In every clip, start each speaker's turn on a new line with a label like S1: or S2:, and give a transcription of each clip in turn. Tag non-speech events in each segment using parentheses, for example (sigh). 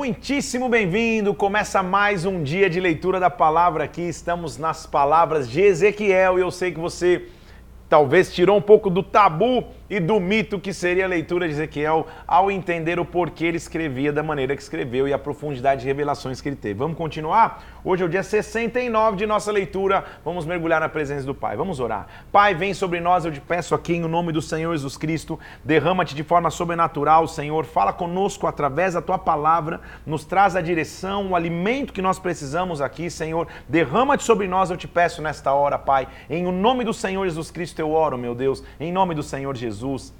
S1: muitíssimo bem-vindo. Começa mais um dia de leitura da palavra aqui. Estamos nas palavras de Ezequiel e eu sei que você talvez tirou um pouco do tabu e do mito que seria a leitura de Ezequiel ao entender o porquê ele escrevia da maneira que escreveu e a profundidade de revelações que ele teve. Vamos continuar? Hoje é o dia 69 de nossa leitura. Vamos mergulhar na presença do Pai. Vamos orar. Pai, vem sobre nós, eu te peço aqui em nome do Senhor Jesus Cristo. Derrama-te de forma sobrenatural, Senhor. Fala conosco através da tua palavra. Nos traz a direção, o alimento que nós precisamos aqui, Senhor. Derrama-te sobre nós, eu te peço nesta hora, Pai. Em o nome do Senhor Jesus Cristo eu oro, meu Deus. Em nome do Senhor Jesus. Jesus.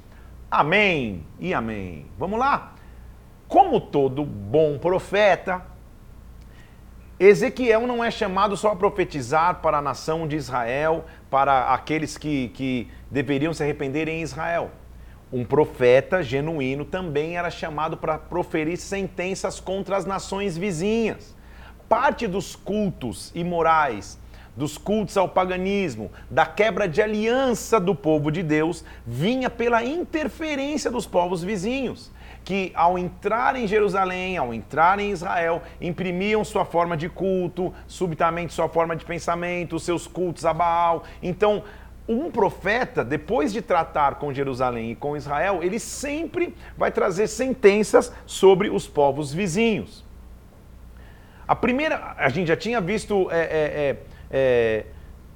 S1: Amém e amém. Vamos lá? Como todo bom profeta, Ezequiel não é chamado só a profetizar para a nação de Israel, para aqueles que, que deveriam se arrepender em Israel. Um profeta genuíno também era chamado para proferir sentenças contra as nações vizinhas. Parte dos cultos imorais dos cultos ao paganismo, da quebra de aliança do povo de Deus, vinha pela interferência dos povos vizinhos, que ao entrar em Jerusalém, ao entrar em Israel, imprimiam sua forma de culto, subitamente sua forma de pensamento, seus cultos a Baal. Então, um profeta, depois de tratar com Jerusalém e com Israel, ele sempre vai trazer sentenças sobre os povos vizinhos. A primeira, a gente já tinha visto é, é, é, é,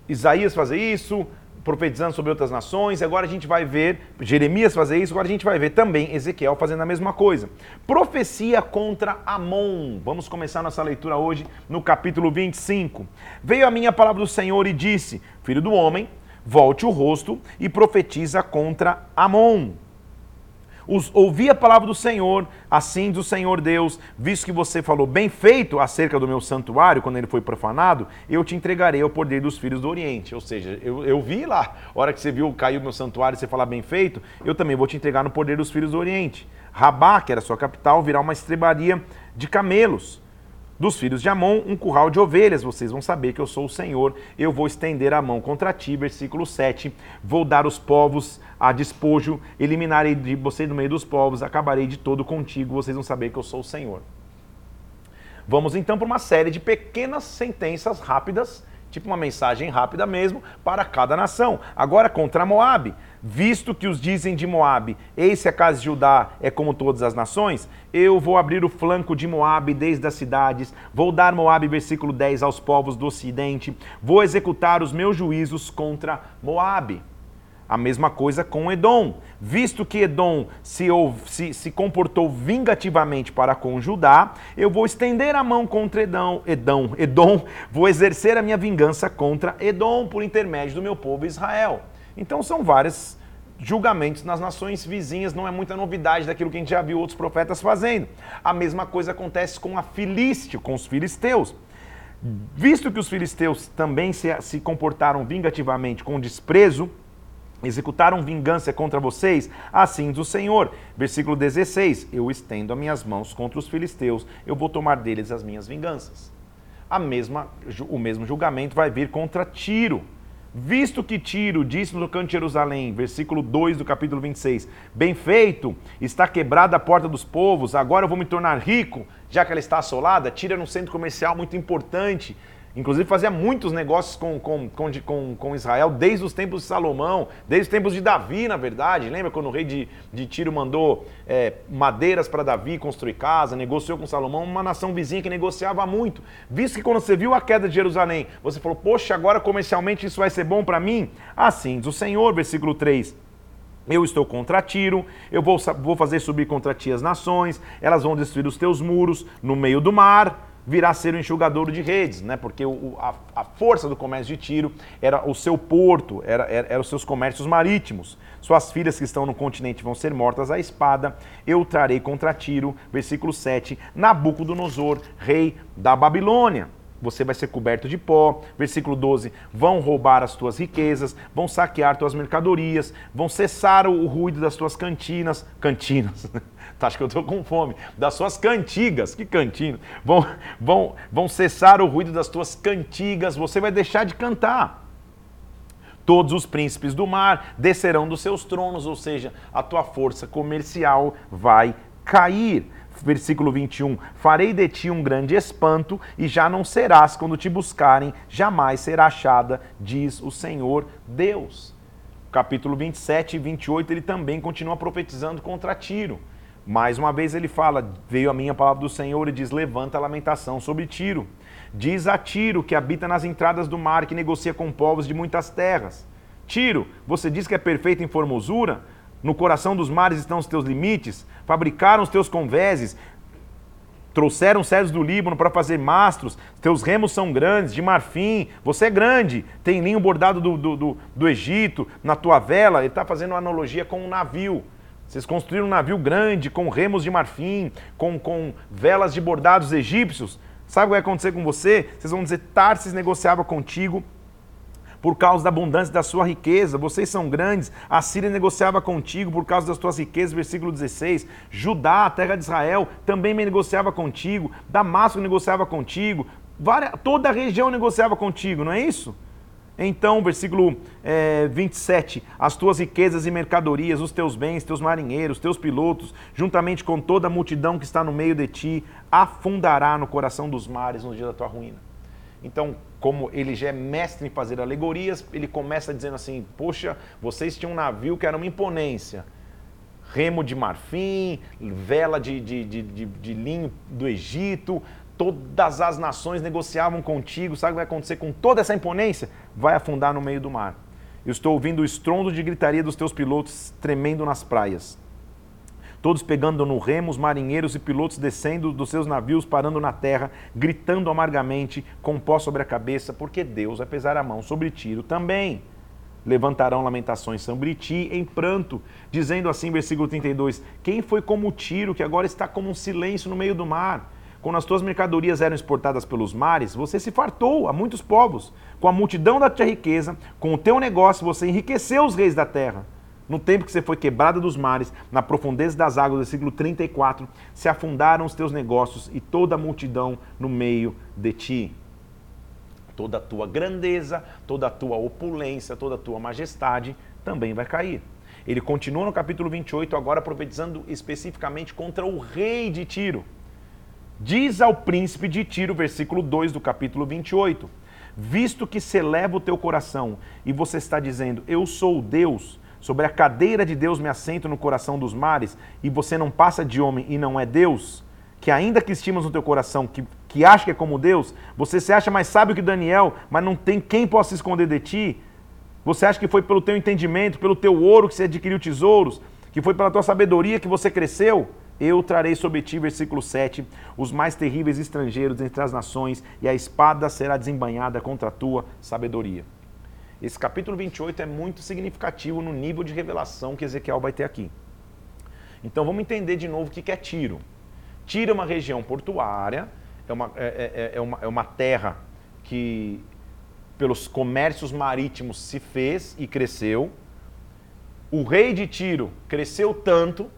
S1: Isaías fazer isso, profetizando sobre outras nações, agora a gente vai ver Jeremias fazer isso, agora a gente vai ver também Ezequiel fazendo a mesma coisa. Profecia contra Amon. Vamos começar nossa leitura hoje no capítulo 25. Veio a minha palavra do Senhor e disse: Filho do homem, volte o rosto e profetiza contra Amon os, ouvi a palavra do Senhor, assim do Senhor Deus, visto que você falou bem feito acerca do meu santuário, quando ele foi profanado, eu te entregarei ao poder dos filhos do Oriente. Ou seja, eu, eu vi lá, a hora que você viu cair o meu santuário e você falar bem feito, eu também vou te entregar no poder dos filhos do Oriente. Rabá, que era sua capital, virá uma estrebaria de camelos dos filhos de Amon, um curral de ovelhas. Vocês vão saber que eu sou o Senhor. Eu vou estender a mão contra ti. Versículo 7. Vou dar os povos a despojo, eliminarei de você no meio dos povos, acabarei de todo contigo. Vocês vão saber que eu sou o Senhor. Vamos então para uma série de pequenas sentenças rápidas tipo uma mensagem rápida mesmo para cada nação. Agora contra Moabe, visto que os dizem de Moabe, eis se a casa de Judá é como todas as nações, eu vou abrir o flanco de Moabe desde as cidades, vou dar Moabe, versículo 10, aos povos do ocidente, vou executar os meus juízos contra Moabe. A mesma coisa com Edom. Visto que Edom se, se, se, comportou vingativamente para com Judá, eu vou estender a mão contra Edom, Edom, Edom, vou exercer a minha vingança contra Edom por intermédio do meu povo Israel. Então são vários julgamentos nas nações vizinhas, não é muita novidade daquilo que a gente já viu outros profetas fazendo. A mesma coisa acontece com a Filísteo, com os filisteus. Visto que os filisteus também se, se comportaram vingativamente com desprezo, executaram vingança contra vocês, assim diz o Senhor. Versículo 16: Eu estendo as minhas mãos contra os filisteus, eu vou tomar deles as minhas vinganças. A mesma, o mesmo julgamento vai vir contra Tiro. Visto que Tiro disse no canto de Jerusalém, versículo 2 do capítulo 26, bem feito, está quebrada a porta dos povos, agora eu vou me tornar rico, já que ela está assolada. Tiro era um centro comercial muito importante, Inclusive fazia muitos negócios com, com, com, com, Israel desde os tempos de Salomão, desde os tempos de Davi, na verdade. Lembra quando o rei de, de Tiro mandou é, madeiras para Davi construir casa, negociou com Salomão, uma nação vizinha que negociava muito. Visto que quando você viu a queda de Jerusalém, você falou, poxa, agora comercialmente isso vai ser bom para mim? Assim diz o Senhor, versículo 3. Eu estou contra Tiro, eu vou, vou fazer subir contra ti as nações, elas vão destruir os teus muros no meio do mar virá a ser o enxugador de redes, né? porque o, a, a, força do comércio de Tiro era o seu porto, era, era, era, os seus comércios marítimos. Suas filhas que estão no continente vão ser mortas à espada. Eu trarei contra Tiro, versículo 7, Nabucodonosor, rei da Babilônia você vai ser coberto de pó. Versículo 12: vão roubar as tuas riquezas, vão saquear tuas mercadorias, vão cessar o ruído das tuas cantinas. Cantinas. Tá, acho que eu estou com fome. Das suas cantigas. Que cantina? Vão, vão, vão cessar o ruído das tuas cantigas. Você vai deixar de cantar. Todos os príncipes do mar descerão dos seus tronos, ou seja, a tua força comercial vai cair versículo 21, farei de ti um grande espanto e já não serás quando te buscarem, jamais será achada, diz o Senhor Deus. Capítulo 27 e 28, ele também continua profetizando contra Tiro. Mais uma vez ele fala: Veio a minha palavra do Senhor e diz: Levanta a lamentação sobre Tiro. Diz a Tiro, que habita nas entradas do mar, que negocia com povos de muitas terras. Tiro, você diz que é perfeito em formosura? No coração dos mares estão os teus limites? Fabricaram os teus convéses? Trouxeram cedros do Líbano para fazer mastros, teus remos são grandes, de marfim, você é grande, tem linho bordado do, do, do, do Egito, na tua vela, ele está fazendo uma analogia com um navio. Vocês construíram um navio grande, com remos de marfim, com, com velas de bordados egípcios. Sabe o que vai acontecer com você? Vocês vão dizer, Tarsis negociava contigo por causa da abundância da sua riqueza. Vocês são grandes. A Síria negociava contigo por causa das tuas riquezas. Versículo 16. Judá, a terra de Israel, também negociava contigo. Damasco negociava contigo. toda a região negociava contigo, não é isso? Então, versículo é, 27, as tuas riquezas e mercadorias, os teus bens, teus marinheiros, teus pilotos, juntamente com toda a multidão que está no meio de ti, afundará no coração dos mares no dia da tua ruína. Então, como ele já é mestre em fazer alegorias, ele começa dizendo assim: Poxa, vocês tinham um navio que era uma imponência. Remo de marfim, vela de, de, de, de, de linho do Egito, todas as nações negociavam contigo, sabe o que vai acontecer com toda essa imponência? Vai afundar no meio do mar. Eu estou ouvindo o estrondo de gritaria dos teus pilotos tremendo nas praias. Todos pegando no remo, os marinheiros e pilotos descendo dos seus navios, parando na terra, gritando amargamente, com pó sobre a cabeça, porque Deus vai pesar a mão sobre Tiro também. Levantarão lamentações sobre ti em pranto, dizendo assim, versículo 32, Quem foi como Tiro, que agora está como um silêncio no meio do mar? Quando as tuas mercadorias eram exportadas pelos mares, você se fartou a muitos povos. Com a multidão da tua riqueza, com o teu negócio, você enriqueceu os reis da terra. No tempo que você foi quebrada dos mares, na profundeza das águas, versículo 34, se afundaram os teus negócios e toda a multidão no meio de ti. Toda a tua grandeza, toda a tua opulência, toda a tua majestade também vai cair. Ele continua no capítulo 28, agora profetizando especificamente contra o rei de Tiro. Diz ao príncipe de Tiro, versículo 2 do capítulo 28, visto que se eleva o teu coração e você está dizendo, eu sou Deus, sobre a cadeira de Deus me assento no coração dos mares, e você não passa de homem e não é Deus, que ainda que estimas no teu coração, que, que acha que é como Deus, você se acha mais sábio que Daniel, mas não tem quem possa esconder de ti, você acha que foi pelo teu entendimento, pelo teu ouro que você adquiriu tesouros, que foi pela tua sabedoria que você cresceu? Eu trarei sobre ti, versículo 7, os mais terríveis estrangeiros entre as nações, e a espada será desembanhada contra a tua sabedoria. Esse capítulo 28 é muito significativo no nível de revelação que Ezequiel vai ter aqui. Então vamos entender de novo o que é Tiro. Tiro é uma região portuária, é uma, é, é, é uma, é uma terra que pelos comércios marítimos se fez e cresceu. O rei de Tiro cresceu tanto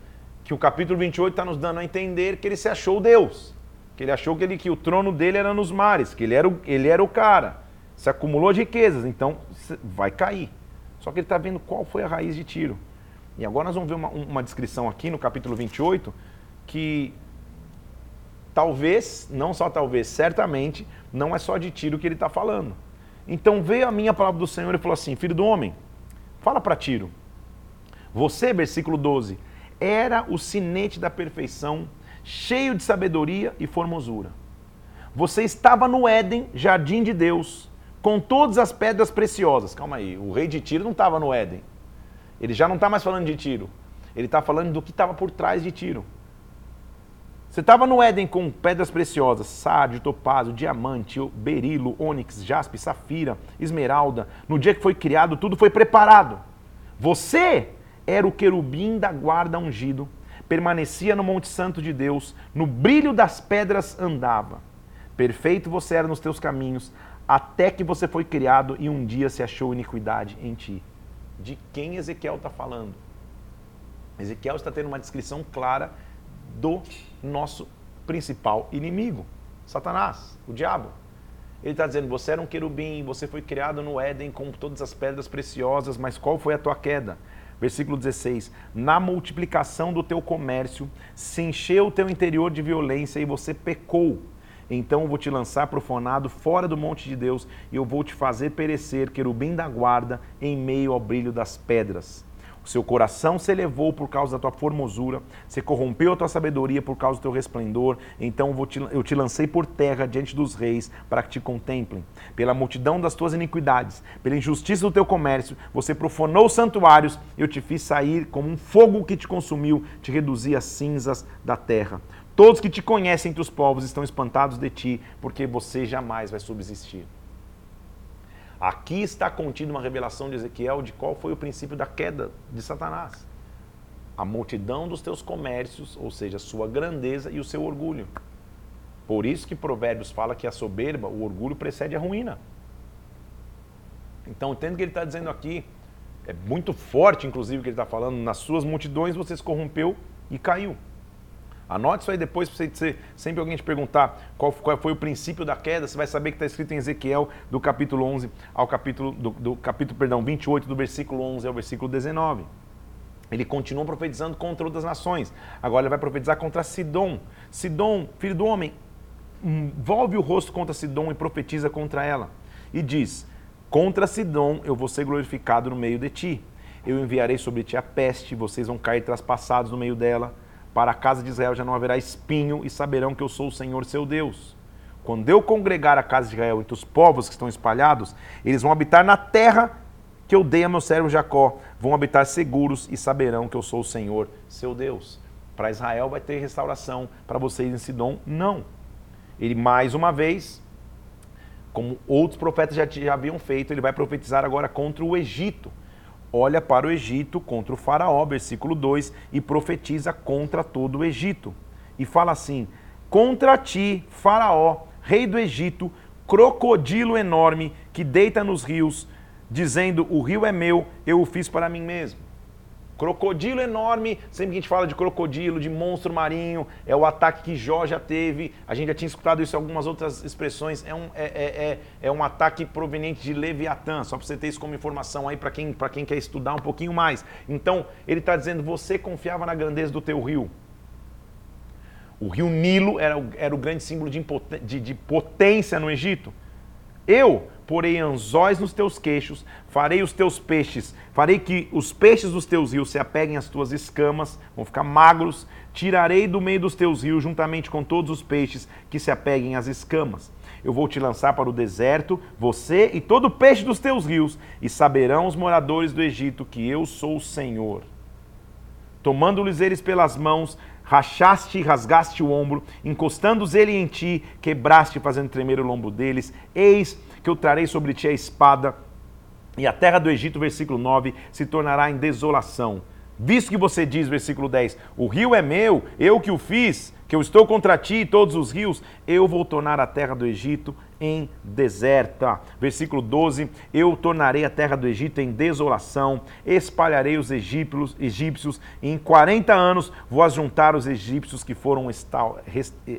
S1: que o capítulo 28 está nos dando a entender que ele se achou Deus. Que ele achou que, ele, que o trono dele era nos mares, que ele era o, ele era o cara. Se acumulou de riquezas, então vai cair. Só que ele está vendo qual foi a raiz de Tiro. E agora nós vamos ver uma, uma descrição aqui no capítulo 28 que talvez, não só talvez, certamente, não é só de Tiro que ele está falando. Então veio a minha palavra do Senhor e falou assim: Filho do homem, fala para Tiro. Você, versículo 12, era o sinete da perfeição, cheio de sabedoria e formosura. Você estava no Éden, jardim de Deus, com todas as pedras preciosas. Calma aí, o rei de Tiro não estava no Éden. Ele já não está mais falando de Tiro. Ele está falando do que estava por trás de Tiro. Você estava no Éden com pedras preciosas, sárdio, topázio, diamante, berilo, ônix, jaspe, safira, esmeralda. No dia que foi criado, tudo foi preparado. Você era o querubim da guarda ungido, permanecia no Monte Santo de Deus, no brilho das pedras andava. Perfeito você era nos teus caminhos, até que você foi criado e um dia se achou iniquidade em ti. De quem Ezequiel está falando? Ezequiel está tendo uma descrição clara do nosso principal inimigo, Satanás, o diabo. Ele está dizendo: você era um querubim, você foi criado no Éden com todas as pedras preciosas, mas qual foi a tua queda? Versículo 16: Na multiplicação do teu comércio, se encheu o teu interior de violência e você pecou. Então eu vou te lançar profanado fora do monte de Deus e eu vou te fazer perecer, querubim da guarda, em meio ao brilho das pedras. O seu coração se elevou por causa da tua formosura, se corrompeu a tua sabedoria por causa do teu resplendor. Então eu te, eu te lancei por terra diante dos reis para que te contemplem. Pela multidão das tuas iniquidades, pela injustiça do teu comércio, você profanou os santuários. Eu te fiz sair como um fogo que te consumiu, te reduzi às cinzas da terra. Todos que te conhecem entre os povos estão espantados de ti, porque você jamais vai subsistir. Aqui está contida uma revelação de Ezequiel de qual foi o princípio da queda de Satanás. A multidão dos teus comércios, ou seja, sua grandeza e o seu orgulho. Por isso que Provérbios fala que a soberba, o orgulho precede a ruína. Então, entendo que ele está dizendo aqui, é muito forte, inclusive, o que ele está falando, nas suas multidões você se corrompeu e caiu. Anote isso aí depois, para você sempre alguém te perguntar qual, qual, foi o princípio da queda, você vai saber que está escrito em Ezequiel, do capítulo 11 ao capítulo, do, do, capítulo, perdão, 28, do versículo 11 ao versículo 19. Ele continua profetizando contra outras nações. Agora ele vai profetizar contra Sidom. Sidom, filho do homem, hum, volve o rosto contra Sidom e profetiza contra ela. E diz: Contra Sidom eu vou ser glorificado no meio de ti. Eu enviarei sobre ti a peste, vocês vão cair traspassados no meio dela para a casa de Israel já não haverá espinho e saberão que eu sou o Senhor seu Deus. Quando eu congregar a casa de Israel entre os povos que estão espalhados, eles vão habitar na terra que eu dei a meu servo Jacó. Vão habitar seguros e saberão que eu sou o Senhor seu Deus. Para Israel vai ter restauração, para vocês em Sidom, não. Ele, mais uma vez, como outros profetas já, já haviam feito, ele vai profetizar agora contra o Egito olha para o Egito contra o Faraó, versículo 2, e profetiza contra todo o Egito. E fala assim: Contra ti, Faraó, rei do Egito, crocodilo enorme que deita nos rios, dizendo: O rio é meu, eu o fiz para mim mesmo. Crocodilo enorme, sempre que a gente fala de crocodilo, de monstro marinho, é o ataque que Jó já teve. A gente já tinha escutado isso em algumas outras expressões. É um, é, é, é, é um ataque proveniente de Leviatã, só para você ter isso como informação aí para quem, quem quer estudar um pouquinho mais. Então, ele está dizendo: você confiava na grandeza do teu rio. O rio Nilo era, era o grande símbolo de, de, de potência no Egito. Eu porei anzóis nos teus queixos, farei os teus peixes, farei que os peixes dos teus rios se apeguem às tuas escamas, vão ficar magros, tirarei do meio dos teus rios, juntamente com todos os peixes que se apeguem às escamas. Eu vou te lançar para o deserto, você e todo peixe dos teus rios, e saberão os moradores do Egito que eu sou o Senhor. Tomando-lhes eles pelas mãos, rachaste e rasgaste o ombro, encostando-os ele em ti, quebraste, fazendo tremer o lombo deles. Eis que eu trarei sobre ti a espada, e a terra do Egito, versículo 9, se tornará em desolação. Visto que você diz, versículo 10, o rio é meu, eu que o fiz, que eu estou contra ti e todos os rios, eu vou tornar a terra do Egito em deserta. Versículo 12: Eu tornarei a terra do Egito em desolação, espalharei os egípcios, egípcios e em 40 anos vou ajuntar os egípcios que foram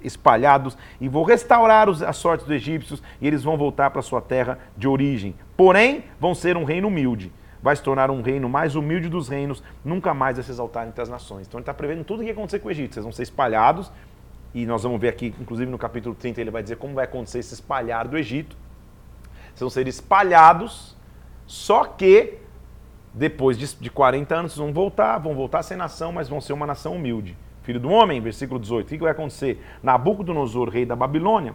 S1: espalhados e vou restaurar a sorte dos egípcios e eles vão voltar para sua terra de origem. Porém, vão ser um reino humilde. Vai se tornar um reino mais humilde dos reinos, nunca mais vai se exaltar entre as nações. Então ele está prevendo tudo o que ia acontecer com o Egito. Vocês vão ser espalhados, e nós vamos ver aqui, inclusive no capítulo 30, ele vai dizer como vai acontecer esse espalhar do Egito. Vocês vão ser espalhados, só que depois de, de 40 anos vocês vão voltar, vão voltar a ser nação, mas vão ser uma nação humilde. Filho do homem, versículo 18, o que vai acontecer? Nabucodonosor, rei da Babilônia,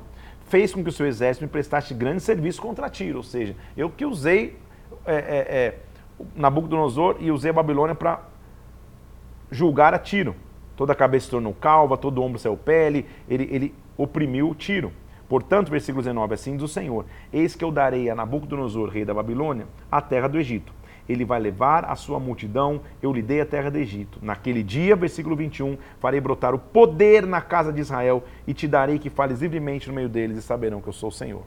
S1: fez com que o seu exército me prestasse grande serviço contra Tiro, ou seja, eu que usei é, é, é, Nabucodonosor e usei a Babilônia para julgar a Tiro. Toda a cabeça se tornou calva, todo o ombro saiu pele, ele, ele oprimiu o tiro. Portanto, versículo 19, assim diz o Senhor: Eis que eu darei a Nabucodonosor, rei da Babilônia, a terra do Egito. Ele vai levar a sua multidão, eu lhe dei a terra do Egito. Naquele dia, versículo 21, farei brotar o poder na casa de Israel e te darei que fales livremente no meio deles e saberão que eu sou o Senhor.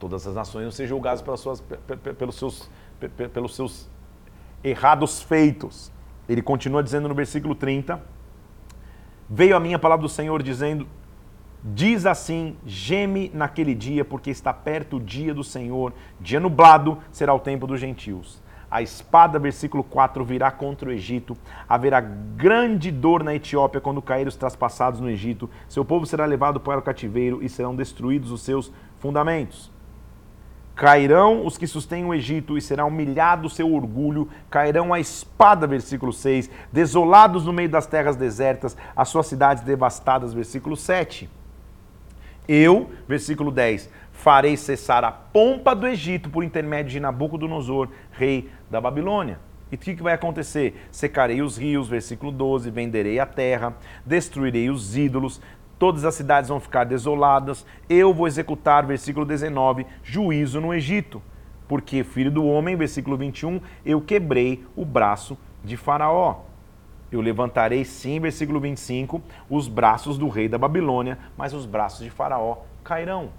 S1: Todas as nações vão ser julgadas pelas suas, pelos, seus, pelos seus errados feitos. Ele continua dizendo no versículo 30: Veio a minha palavra do Senhor dizendo: Diz assim: geme naquele dia, porque está perto o dia do Senhor, dia nublado será o tempo dos gentios. A espada, versículo 4, virá contra o Egito. Haverá grande dor na Etiópia quando caírem os traspassados no Egito. Seu povo será levado para o cativeiro e serão destruídos os seus fundamentos. Cairão os que sustêm o Egito e será humilhado o seu orgulho. Cairão a espada, versículo 6. Desolados no meio das terras desertas, as suas cidades devastadas, versículo 7. Eu, versículo 10, farei cessar a pompa do Egito por intermédio de Nabucodonosor, rei da Babilônia. E o que, que vai acontecer? Secarei os rios, versículo 12, venderei a terra, destruirei os ídolos, todas as cidades vão ficar desoladas, eu vou executar, versículo 19, juízo no Egito. Porque, filho do homem, versículo 21, eu quebrei o braço de Faraó. Eu levantarei sim, versículo 25, os braços do rei da Babilônia, mas os braços de Faraó cairão.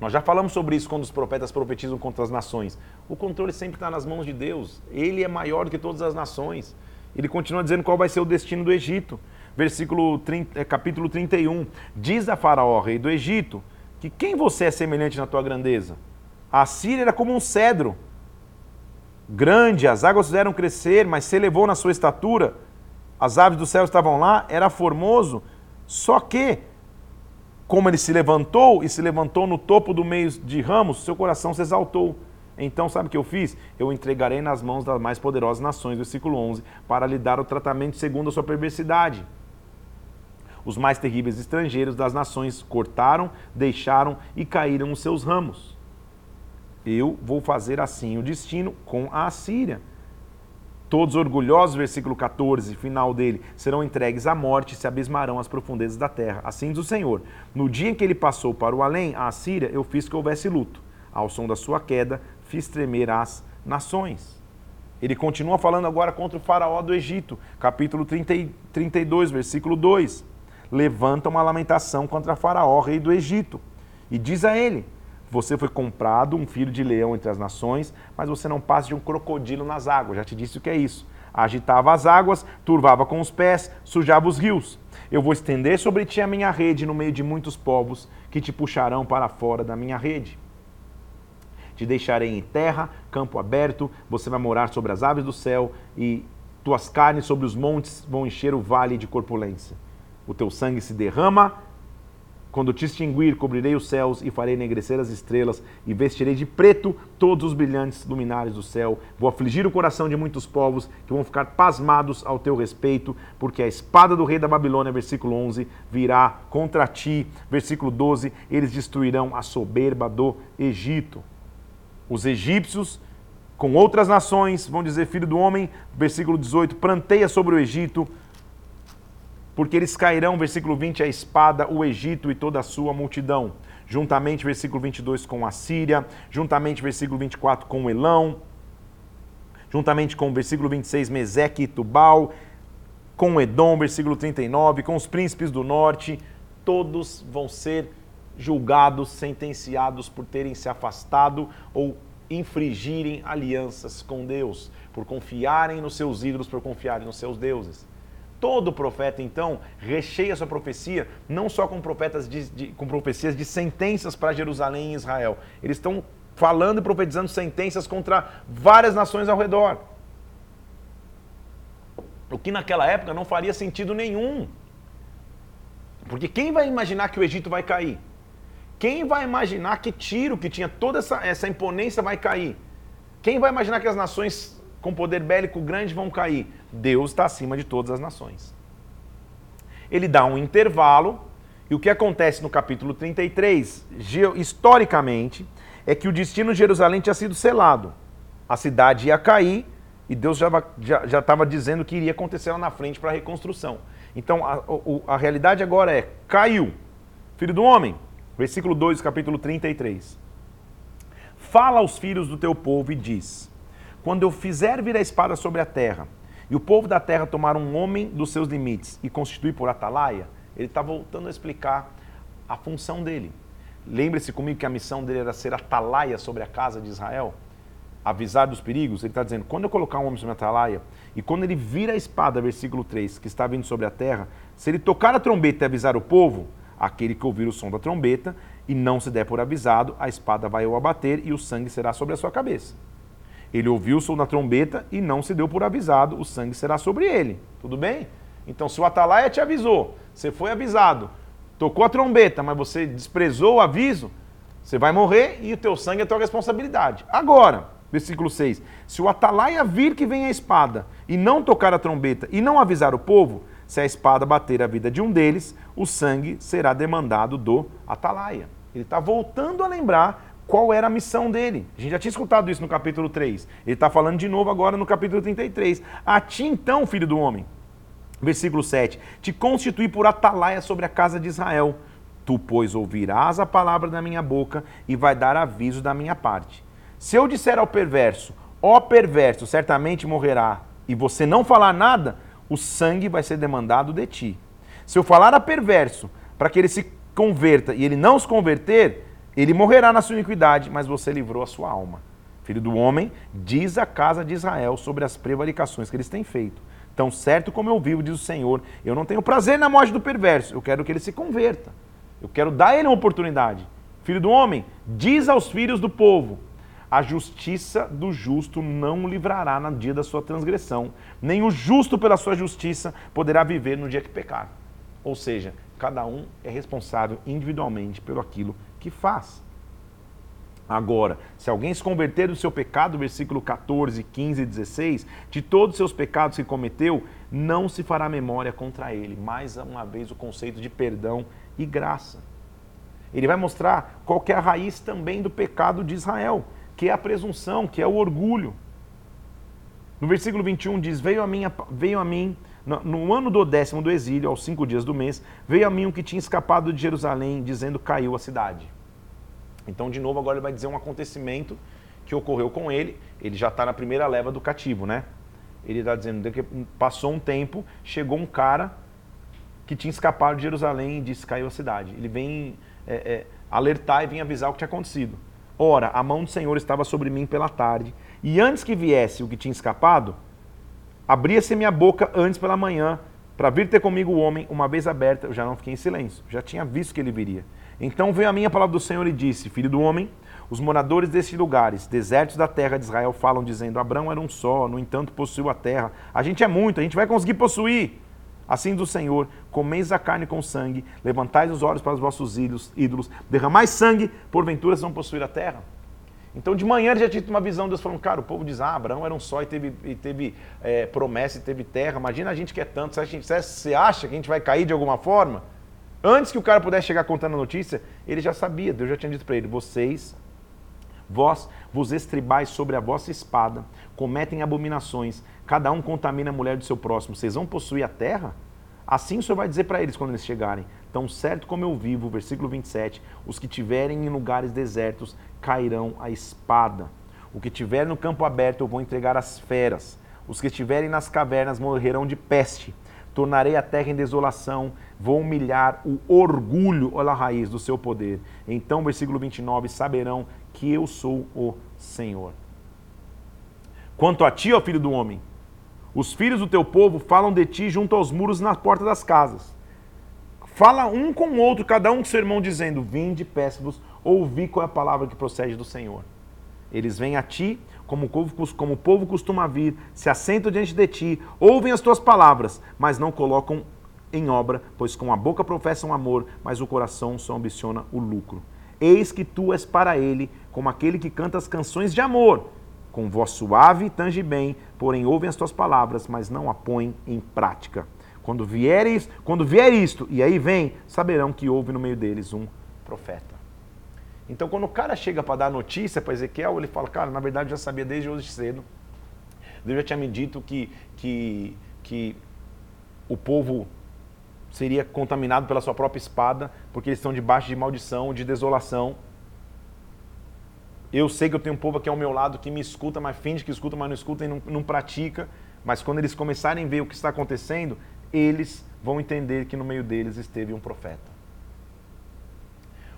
S1: Nós já falamos sobre isso quando os profetas profetizam contra as nações. O controle sempre está nas mãos de Deus. Ele é maior do que todas as nações. Ele continua dizendo qual vai ser o destino do Egito. Versículo 30, é, capítulo 31. Diz a Faraó, rei do Egito, que quem você é semelhante na tua grandeza? A Síria era como um cedro. Grande, as águas fizeram crescer, mas se elevou na sua estatura. As aves do céu estavam lá, era formoso. Só que como ele se levantou e se levantou no topo do meio de ramos, seu coração se exaltou. Então, sabe o que eu fiz? Eu entregarei nas mãos das mais poderosas nações, versículo 11, para lhe dar o tratamento segundo a sua perversidade. Os mais terríveis estrangeiros das nações cortaram, deixaram e caíram os seus ramos. Eu vou fazer assim o destino com a Assíria Todos orgulhosos, versículo 14, final dele, serão entregues à morte e se abismarão às profundezas da terra. Assim diz o Senhor: No dia em que ele passou para o além, a Síria, eu fiz que houvesse luto. Ao som da sua queda, fiz tremer as nações. Ele continua falando agora contra o faraó do Egito, capítulo 30, 32, versículo 2. Levanta uma lamentação contra faraó, rei do Egito, e diz a ele: você foi comprado, um filho de leão entre as nações, mas você não passa de um crocodilo nas águas. Já te disse o que é isso. Agitava as águas, turvava com os pés, sujava os rios. Eu vou estender sobre ti a minha rede no meio de muitos povos que te puxarão para fora da minha rede. Te deixarei em terra, campo aberto, você vai morar sobre as aves do céu e tuas carnes sobre os montes vão encher o vale de corpulência. O teu sangue se derrama quando te extinguir, cobrirei os céus e farei enegrecer as estrelas, e vestirei de preto todos os brilhantes luminares do céu. Vou afligir o coração de muitos povos que vão ficar pasmados ao teu respeito, porque a espada do rei da Babilônia, versículo 11, virá contra ti. Versículo 12, eles destruirão a soberba do Egito. Os egípcios com outras nações vão dizer: Filho do homem, versículo 18, planteia sobre o Egito porque eles cairão, versículo 20, a espada, o Egito e toda a sua multidão. Juntamente, versículo 22, com a Síria, juntamente, versículo 24, com Elão, juntamente com o versículo 26, Meseque e Tubal, com Edom, versículo 39, com os príncipes do norte, todos vão ser julgados, sentenciados por terem se afastado ou infringirem alianças com Deus, por confiarem nos seus ídolos, por confiarem nos seus deuses. Todo profeta, então, recheia sua profecia não só com, profetas de, de, com profecias de sentenças para Jerusalém e Israel. Eles estão falando e profetizando sentenças contra várias nações ao redor. O que naquela época não faria sentido nenhum. Porque quem vai imaginar que o Egito vai cair? Quem vai imaginar que Tiro, que tinha toda essa, essa imponência, vai cair? Quem vai imaginar que as nações com poder bélico grande vão cair? Deus está acima de todas as nações. Ele dá um intervalo, e o que acontece no capítulo 33, historicamente, é que o destino de Jerusalém tinha sido selado. A cidade ia cair e Deus já estava já, dizendo que iria acontecer lá na frente para a reconstrução. Então a, a, a realidade agora é: caiu. Filho do homem, versículo 2, capítulo 33. Fala aos filhos do teu povo e diz: Quando eu fizer vir a espada sobre a terra, e o povo da terra tomar um homem dos seus limites e constituir por atalaia, ele está voltando a explicar a função dele. Lembre-se comigo que a missão dele era ser atalaia sobre a casa de Israel, avisar dos perigos. Ele está dizendo: quando eu colocar um homem sobre a atalaia, e quando ele vira a espada, versículo 3, que está vindo sobre a terra, se ele tocar a trombeta e avisar o povo, Aquele que ouvir o som da trombeta e não se der por avisado, a espada vai o abater e o sangue será sobre a sua cabeça. Ele ouviu o som da trombeta e não se deu por avisado, o sangue será sobre ele. Tudo bem? Então, se o atalaia te avisou, você foi avisado, tocou a trombeta, mas você desprezou o aviso, você vai morrer e o teu sangue é tua responsabilidade. Agora, versículo 6: Se o atalaia vir que vem a espada e não tocar a trombeta e não avisar o povo, se a espada bater a vida de um deles, o sangue será demandado do atalaia. Ele está voltando a lembrar qual era a missão dele. A gente já tinha escutado isso no capítulo 3. Ele está falando de novo agora no capítulo 33. A ti então, filho do homem, versículo 7, te constitui por atalaia sobre a casa de Israel. Tu, pois, ouvirás a palavra da minha boca e vai dar aviso da minha parte. Se eu disser ao perverso, ó perverso, certamente morrerá, e você não falar nada, o sangue vai ser demandado de ti. Se eu falar a perverso, para que ele se converta e ele não se converter, ele morrerá na sua iniquidade, mas você livrou a sua alma. Filho do homem, diz a casa de Israel sobre as prevaricações que eles têm feito. Tão certo como eu vivo, diz o Senhor, eu não tenho prazer na morte do perverso, eu quero que ele se converta. Eu quero dar a ele uma oportunidade. Filho do homem, diz aos filhos do povo: a justiça do justo não o livrará no dia da sua transgressão, nem o justo pela sua justiça poderá viver no dia que pecar. Ou seja, cada um é responsável individualmente pelo aquilo que faz. Agora, se alguém se converter do seu pecado, versículo 14, 15 e 16, de todos os seus pecados que cometeu, não se fará memória contra ele. Mais uma vez o conceito de perdão e graça. Ele vai mostrar qual é a raiz também do pecado de Israel, que é a presunção, que é o orgulho. No versículo 21 diz: Veio a mim, veio a mim no, no, ano do décimo do exílio, aos cinco dias do mês, veio a mim um que tinha escapado de Jerusalém, dizendo: Caiu a cidade. Então, de novo, agora ele vai dizer um acontecimento que ocorreu com ele. Ele já está na primeira leva do cativo, né? Ele está dizendo que passou um tempo, chegou um cara que tinha escapado de Jerusalém e disse: Caiu a cidade. Ele vem é, é, alertar e vem avisar o que tinha acontecido. Ora, a mão do Senhor estava sobre mim pela tarde, e antes que viesse o que tinha escapado, Abria-se minha boca antes pela manhã, para vir ter comigo o homem, uma vez aberta, eu já não fiquei em silêncio, já tinha visto que ele viria. Então veio a minha palavra do Senhor e disse: Filho do homem, os moradores destes lugares, desertos da terra de Israel, falam dizendo: Abraão era um só, no entanto possuiu a terra. A gente é muito, a gente vai conseguir possuir. Assim do Senhor, comeis a carne com sangue, levantais os olhos para os vossos ídolos, derramais sangue, porventura vão possuir a terra. Então de manhã ele já tinha uma visão, Deus falando, cara, o povo diz, ah, Abraão era um só e teve, e teve é, promessa e teve terra. Imagina a gente que é tanto, você acha que a gente vai cair de alguma forma? Antes que o cara pudesse chegar contando a notícia, ele já sabia, Deus já tinha dito para ele, vocês, vós vos estribais sobre a vossa espada, cometem abominações, cada um contamina a mulher do seu próximo, vocês vão possuir a terra? Assim o Senhor vai dizer para eles quando eles chegarem: Tão certo como eu vivo, versículo 27, os que tiverem em lugares desertos cairão a espada. O que tiver no campo aberto eu vou entregar às feras. Os que estiverem nas cavernas morrerão de peste. Tornarei a terra em desolação, vou humilhar o orgulho, olha a raiz do seu poder. Então, versículo 29, saberão que eu sou o Senhor. Quanto a ti, ó filho do homem, os filhos do teu povo falam de ti junto aos muros na porta das casas. Fala um com o outro, cada um com seu irmão, dizendo: Vinde, peço-vos, ouvi qual é a palavra que procede do Senhor. Eles vêm a ti, como o, povo, como o povo costuma vir, se assentam diante de ti, ouvem as tuas palavras, mas não colocam em obra, pois com a boca professam amor, mas o coração só ambiciona o lucro. Eis que tu és para ele como aquele que canta as canções de amor, com voz suave e tange bem, porém ouvem as tuas palavras, mas não a põem em prática. Quando vieres, quando vier isto, e aí vem, saberão que houve no meio deles um profeta. Então, quando o cara chega para dar notícia para Ezequiel, ele fala: Cara, na verdade eu já sabia desde hoje cedo. Deus já tinha me dito que, que, que o povo seria contaminado pela sua própria espada, porque eles estão debaixo de maldição, de desolação. Eu sei que eu tenho um povo aqui ao meu lado que me escuta, mas finge que escuta, mas não escuta e não, não pratica. Mas quando eles começarem a ver o que está acontecendo, eles vão entender que no meio deles esteve um profeta.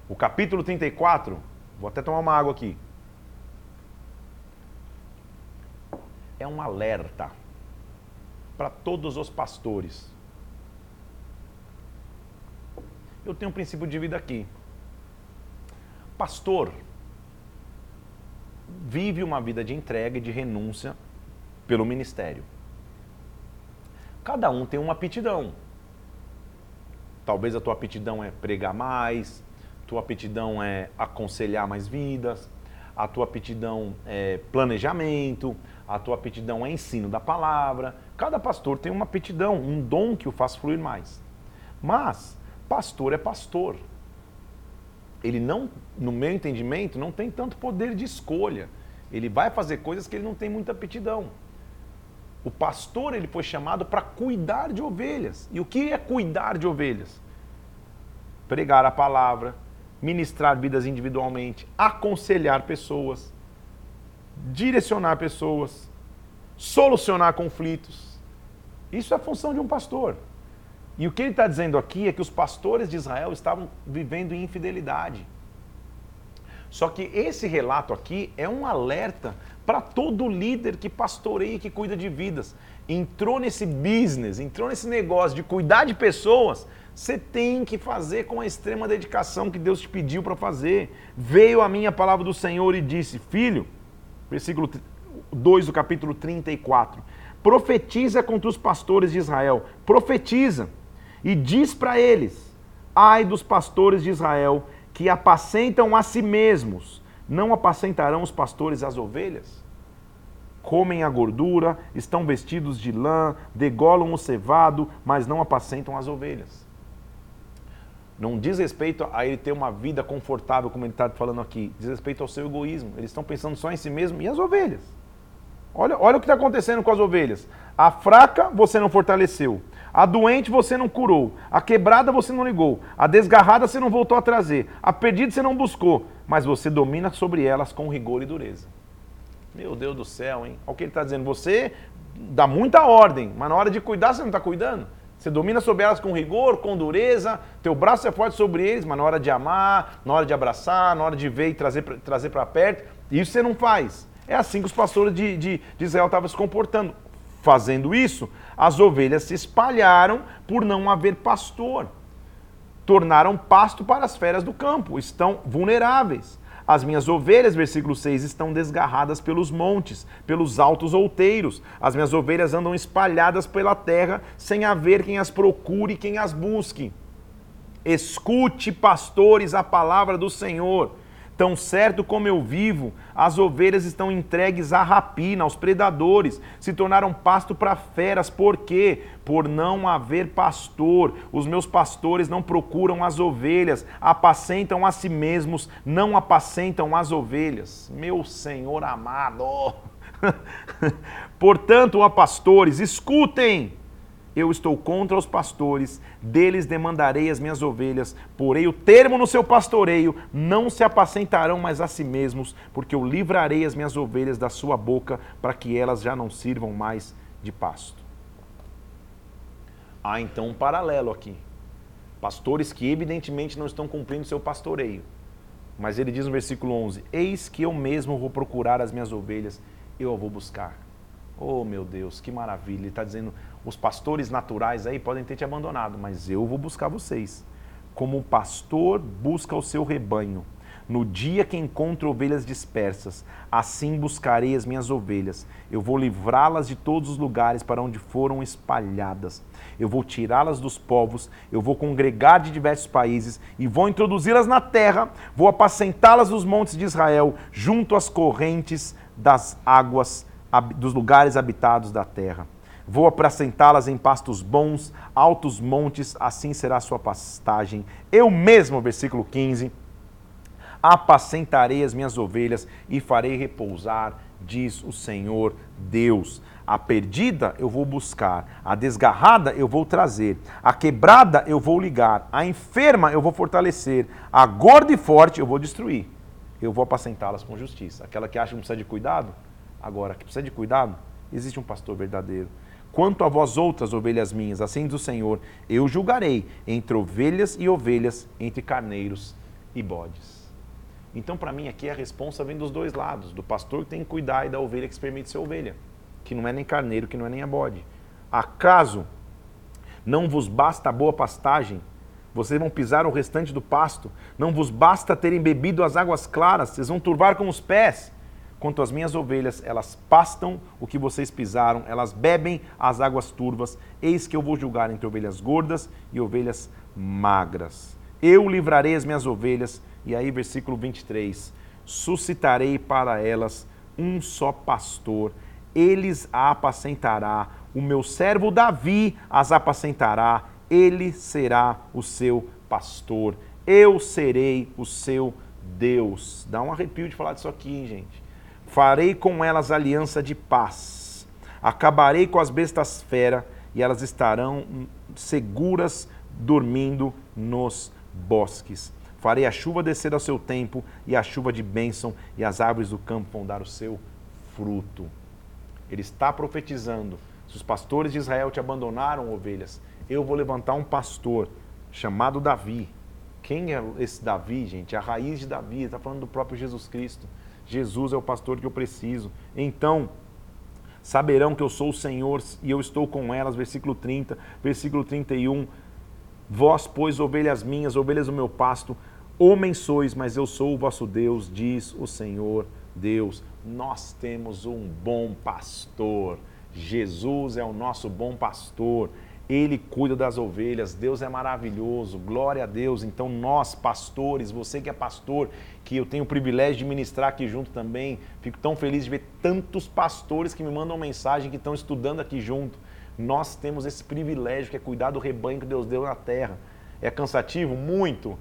S1: O capítulo 34, vou até tomar uma água aqui. É um alerta para todos os pastores eu tenho um princípio de vida aqui. Pastor vive uma vida de entrega e de renúncia pelo ministério. Cada um tem uma aptidão. Talvez a tua aptidão é pregar mais, tua aptidão é aconselhar mais vidas, a tua aptidão é planejamento, a tua aptidão é ensino da palavra. Cada pastor tem uma aptidão, um dom que o faz fluir mais. Mas pastor é pastor. Ele não, no meu entendimento, não tem tanto poder de escolha. Ele vai fazer coisas que ele não tem muita aptidão. O pastor ele foi chamado para cuidar de ovelhas. E o que é cuidar de ovelhas? Pregar a palavra, ministrar vidas individualmente, aconselhar pessoas, direcionar pessoas, solucionar conflitos. Isso é a função de um pastor. E o que ele está dizendo aqui é que os pastores de Israel estavam vivendo em infidelidade. Só que esse relato aqui é um alerta para todo líder que pastoreia e que cuida de vidas. Entrou nesse business, entrou nesse negócio de cuidar de pessoas, você tem que fazer com a extrema dedicação que Deus te pediu para fazer. Veio a minha palavra do Senhor e disse: Filho, versículo 2 do capítulo 34, profetiza contra os pastores de Israel, profetiza e diz para eles: Ai dos pastores de Israel que apacentam a si mesmos, não apacentarão os pastores as ovelhas? comem a gordura, estão vestidos de lã, degolam o cevado, mas não apacentam as ovelhas. Não diz respeito a ele ter uma vida confortável, como ele está falando aqui. Diz respeito ao seu egoísmo. Eles estão pensando só em si mesmo e as ovelhas. Olha, olha o que está acontecendo com as ovelhas. A fraca você não fortaleceu. A doente você não curou. A quebrada você não ligou. A desgarrada você não voltou a trazer. A perdida você não buscou. Mas você domina sobre elas com rigor e dureza. Meu Deus do céu, hein? Olha o que ele está dizendo. Você dá muita ordem, mas na hora de cuidar você não está cuidando. Você domina sobre elas com rigor, com dureza, teu braço é forte sobre eles, mas na hora de amar, na hora de abraçar, na hora de ver e trazer, trazer para perto, isso você não faz. É assim que os pastores de, de, de Israel estavam se comportando. Fazendo isso, as ovelhas se espalharam por não haver pastor. Tornaram pasto para as feras do campo, estão vulneráveis. As minhas ovelhas, versículo 6, estão desgarradas pelos montes, pelos altos outeiros. As minhas ovelhas andam espalhadas pela terra, sem haver quem as procure, quem as busque. Escute, pastores, a palavra do Senhor. Tão certo como eu vivo, as ovelhas estão entregues à rapina, aos predadores, se tornaram pasto para feras. Por quê? Por não haver pastor. Os meus pastores não procuram as ovelhas, apacentam a si mesmos, não apacentam as ovelhas. Meu Senhor amado. (laughs) Portanto, ó pastores, escutem eu estou contra os pastores, deles demandarei as minhas ovelhas, porei o termo no seu pastoreio, não se apacentarão mais a si mesmos, porque eu livrarei as minhas ovelhas da sua boca, para que elas já não sirvam mais de pasto. Há então um paralelo aqui. Pastores que evidentemente não estão cumprindo seu pastoreio. Mas ele diz no versículo 11: Eis que eu mesmo vou procurar as minhas ovelhas, eu a vou buscar. Oh meu Deus, que maravilha! Ele está dizendo: os pastores naturais aí podem ter te abandonado, mas eu vou buscar vocês. Como o pastor busca o seu rebanho. No dia que encontro ovelhas dispersas, assim buscarei as minhas ovelhas. Eu vou livrá-las de todos os lugares para onde foram espalhadas. Eu vou tirá-las dos povos, eu vou congregar de diversos países e vou introduzi-las na terra, vou apacentá-las nos montes de Israel, junto às correntes das águas dos lugares habitados da terra. Vou apacentá-las em pastos bons, altos montes, assim será a sua pastagem. Eu mesmo, versículo 15, apacentarei as minhas ovelhas e farei repousar, diz o Senhor Deus. A perdida eu vou buscar, a desgarrada eu vou trazer, a quebrada eu vou ligar, a enferma eu vou fortalecer, a gorda e forte eu vou destruir. Eu vou apacentá-las com justiça. Aquela que acha que precisa de cuidado, agora que precisa de cuidado, existe um pastor verdadeiro Quanto a vós outras ovelhas minhas, assim diz o Senhor, eu julgarei entre ovelhas e ovelhas, entre carneiros e bodes. Então, para mim, aqui a resposta vem dos dois lados, do pastor que tem que cuidar e da ovelha que se permite ser ovelha, que não é nem carneiro, que não é nem a bode. Acaso não vos basta a boa pastagem, vocês vão pisar o restante do pasto. Não vos basta terem bebido as águas claras, vocês vão turvar com os pés. Quanto às minhas ovelhas, elas pastam o que vocês pisaram, elas bebem as águas turvas. Eis que eu vou julgar entre ovelhas gordas e ovelhas magras. Eu livrarei as minhas ovelhas. E aí, versículo 23: suscitarei para elas um só pastor, eles a apacentará. O meu servo Davi as apacentará ele será o seu pastor. Eu serei o seu Deus. Dá um arrepio de falar disso aqui, hein, gente. Farei com elas aliança de paz. Acabarei com as bestas fera e elas estarão seguras dormindo nos bosques. Farei a chuva descer ao seu tempo e a chuva de bênção, e as árvores do campo vão dar o seu fruto. Ele está profetizando. Se os pastores de Israel te abandonaram, ovelhas, eu vou levantar um pastor chamado Davi. Quem é esse Davi, gente? A raiz de Davi, está falando do próprio Jesus Cristo. Jesus é o pastor que eu preciso. Então, saberão que eu sou o Senhor e eu estou com elas. Versículo 30, versículo 31. Vós, pois, ovelhas minhas, ovelhas do meu pasto, homens sois, mas eu sou o vosso Deus, diz o Senhor Deus. Nós temos um bom pastor. Jesus é o nosso bom pastor. Ele cuida das ovelhas, Deus é maravilhoso, glória a Deus. Então, nós, pastores, você que é pastor, que eu tenho o privilégio de ministrar aqui junto também, fico tão feliz de ver tantos pastores que me mandam mensagem, que estão estudando aqui junto. Nós temos esse privilégio que é cuidar do rebanho que Deus deu na terra. É cansativo? Muito.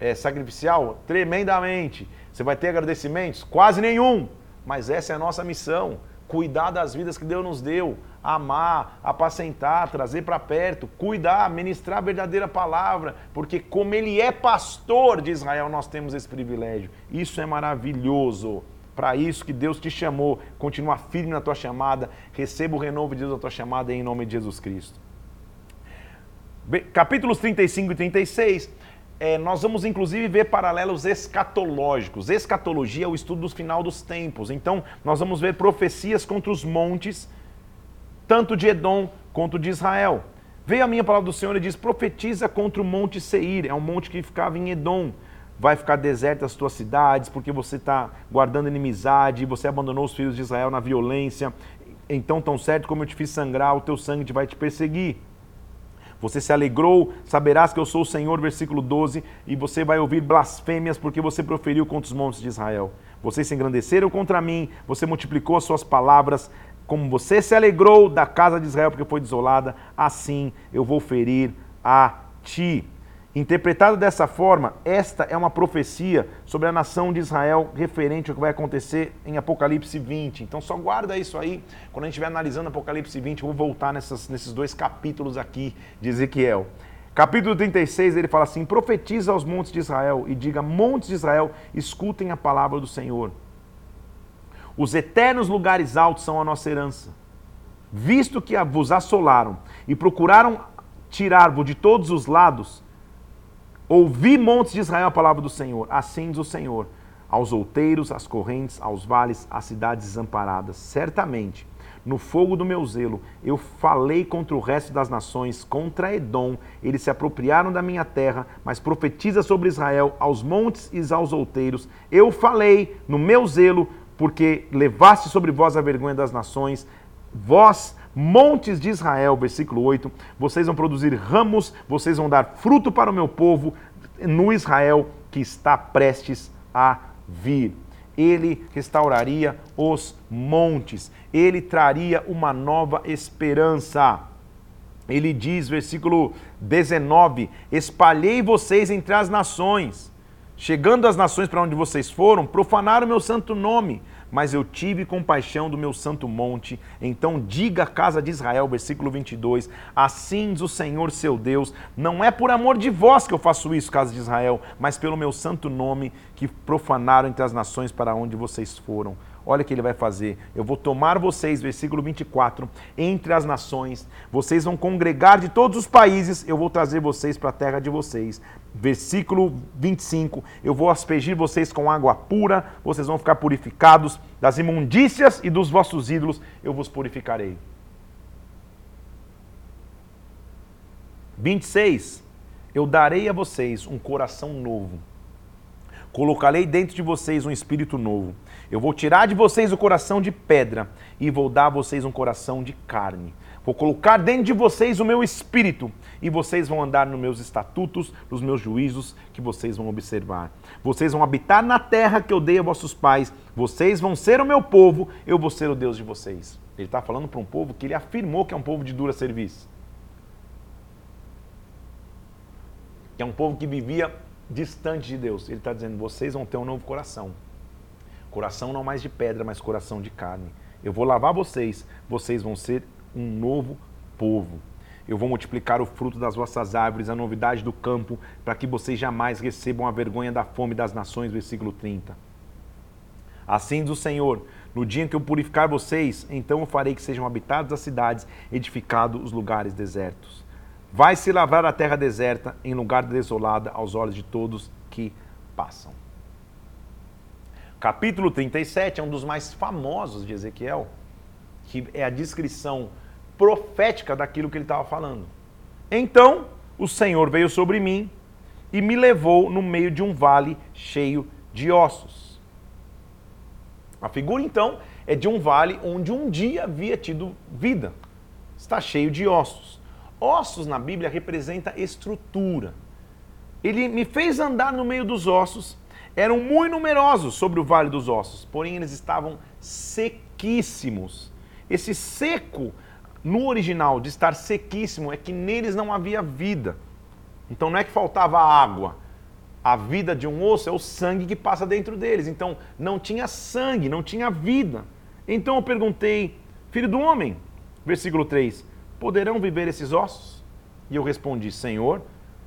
S1: É sacrificial? Tremendamente. Você vai ter agradecimentos? Quase nenhum. Mas essa é a nossa missão cuidar das vidas que Deus nos deu, amar, apacentar, trazer para perto, cuidar, ministrar a verdadeira palavra, porque como ele é pastor de Israel, nós temos esse privilégio. Isso é maravilhoso. Para isso que Deus te chamou, continua firme na tua chamada, receba o renovo de Deus na tua chamada em nome de Jesus Cristo. Capítulos 35 e 36 é, nós vamos inclusive ver paralelos escatológicos. Escatologia é o estudo do final dos tempos. Então, nós vamos ver profecias contra os montes, tanto de Edom quanto de Israel. Veio a minha palavra do Senhor e diz: profetiza contra o monte Seir, é um monte que ficava em Edom. Vai ficar deserta as tuas cidades, porque você está guardando inimizade, você abandonou os filhos de Israel na violência. Então, tão certo como eu te fiz sangrar, o teu sangue vai te perseguir. Você se alegrou, saberás que eu sou o Senhor, versículo 12, e você vai ouvir blasfêmias porque você proferiu contra os montes de Israel. Vocês se engrandeceram contra mim, você multiplicou as suas palavras, como você se alegrou da casa de Israel porque foi desolada, assim eu vou ferir a ti. Interpretado dessa forma, esta é uma profecia sobre a nação de Israel referente ao que vai acontecer em Apocalipse 20. Então só guarda isso aí. Quando a gente estiver analisando Apocalipse 20, eu vou voltar nessas, nesses dois capítulos aqui de Ezequiel. Capítulo 36, ele fala assim: Profetiza aos montes de Israel e diga: Montes de Israel, escutem a palavra do Senhor. Os eternos lugares altos são a nossa herança. Visto que vos assolaram e procuraram tirar-vos de todos os lados, Ouvi, montes de Israel, a palavra do Senhor. Assim diz o Senhor: aos outeiros, às correntes, aos vales, às cidades desamparadas. Certamente, no fogo do meu zelo, eu falei contra o resto das nações, contra Edom. Eles se apropriaram da minha terra, mas profetiza sobre Israel, aos montes e aos outeiros. Eu falei no meu zelo, porque levaste sobre vós a vergonha das nações. Vós montes de Israel, versículo 8, vocês vão produzir ramos, vocês vão dar fruto para o meu povo no Israel que está prestes a vir. Ele restauraria os montes, ele traria uma nova esperança. Ele diz, versículo 19: Espalhei vocês entre as nações. Chegando às nações para onde vocês foram, profanaram meu santo nome mas eu tive compaixão do meu santo monte. Então diga a casa de Israel, versículo 22, assim diz o Senhor seu Deus, não é por amor de vós que eu faço isso, casa de Israel, mas pelo meu santo nome que profanaram entre as nações para onde vocês foram. Olha o que ele vai fazer. Eu vou tomar vocês, versículo 24, entre as nações. Vocês vão congregar de todos os países. Eu vou trazer vocês para a terra de vocês. Versículo 25. Eu vou aspergir vocês com água pura. Vocês vão ficar purificados das imundícias e dos vossos ídolos. Eu vos purificarei. 26. Eu darei a vocês um coração novo. Colocarei dentro de vocês um espírito novo. Eu vou tirar de vocês o coração de pedra e vou dar a vocês um coração de carne. Vou colocar dentro de vocês o meu espírito e vocês vão andar nos meus estatutos, nos meus juízos que vocês vão observar. Vocês vão habitar na terra que eu dei a vossos pais. Vocês vão ser o meu povo, eu vou ser o Deus de vocês. Ele está falando para um povo que ele afirmou que é um povo de dura serviço. Que é um povo que vivia distante de Deus. Ele está dizendo: vocês vão ter um novo coração. Coração não mais de pedra, mas coração de carne. Eu vou lavar vocês, vocês vão ser um novo povo. Eu vou multiplicar o fruto das vossas árvores, a novidade do campo, para que vocês jamais recebam a vergonha da fome das nações. Versículo 30. Assim diz o Senhor: no dia em que eu purificar vocês, então eu farei que sejam habitadas as cidades, edificados os lugares desertos. Vai se lavrar a terra deserta em lugar desolada aos olhos de todos que passam. Capítulo 37 é um dos mais famosos de Ezequiel, que é a descrição profética daquilo que ele estava falando. Então o Senhor veio sobre mim e me levou no meio de um vale cheio de ossos. A figura então é de um vale onde um dia havia tido vida. Está cheio de ossos. Ossos na Bíblia representa estrutura. Ele me fez andar no meio dos ossos. Eram muito numerosos sobre o vale dos ossos, porém eles estavam sequíssimos. Esse seco, no original, de estar sequíssimo, é que neles não havia vida. Então não é que faltava água. A vida de um osso é o sangue que passa dentro deles. Então não tinha sangue, não tinha vida. Então eu perguntei, filho do homem, versículo 3, poderão viver esses ossos? E eu respondi, Senhor,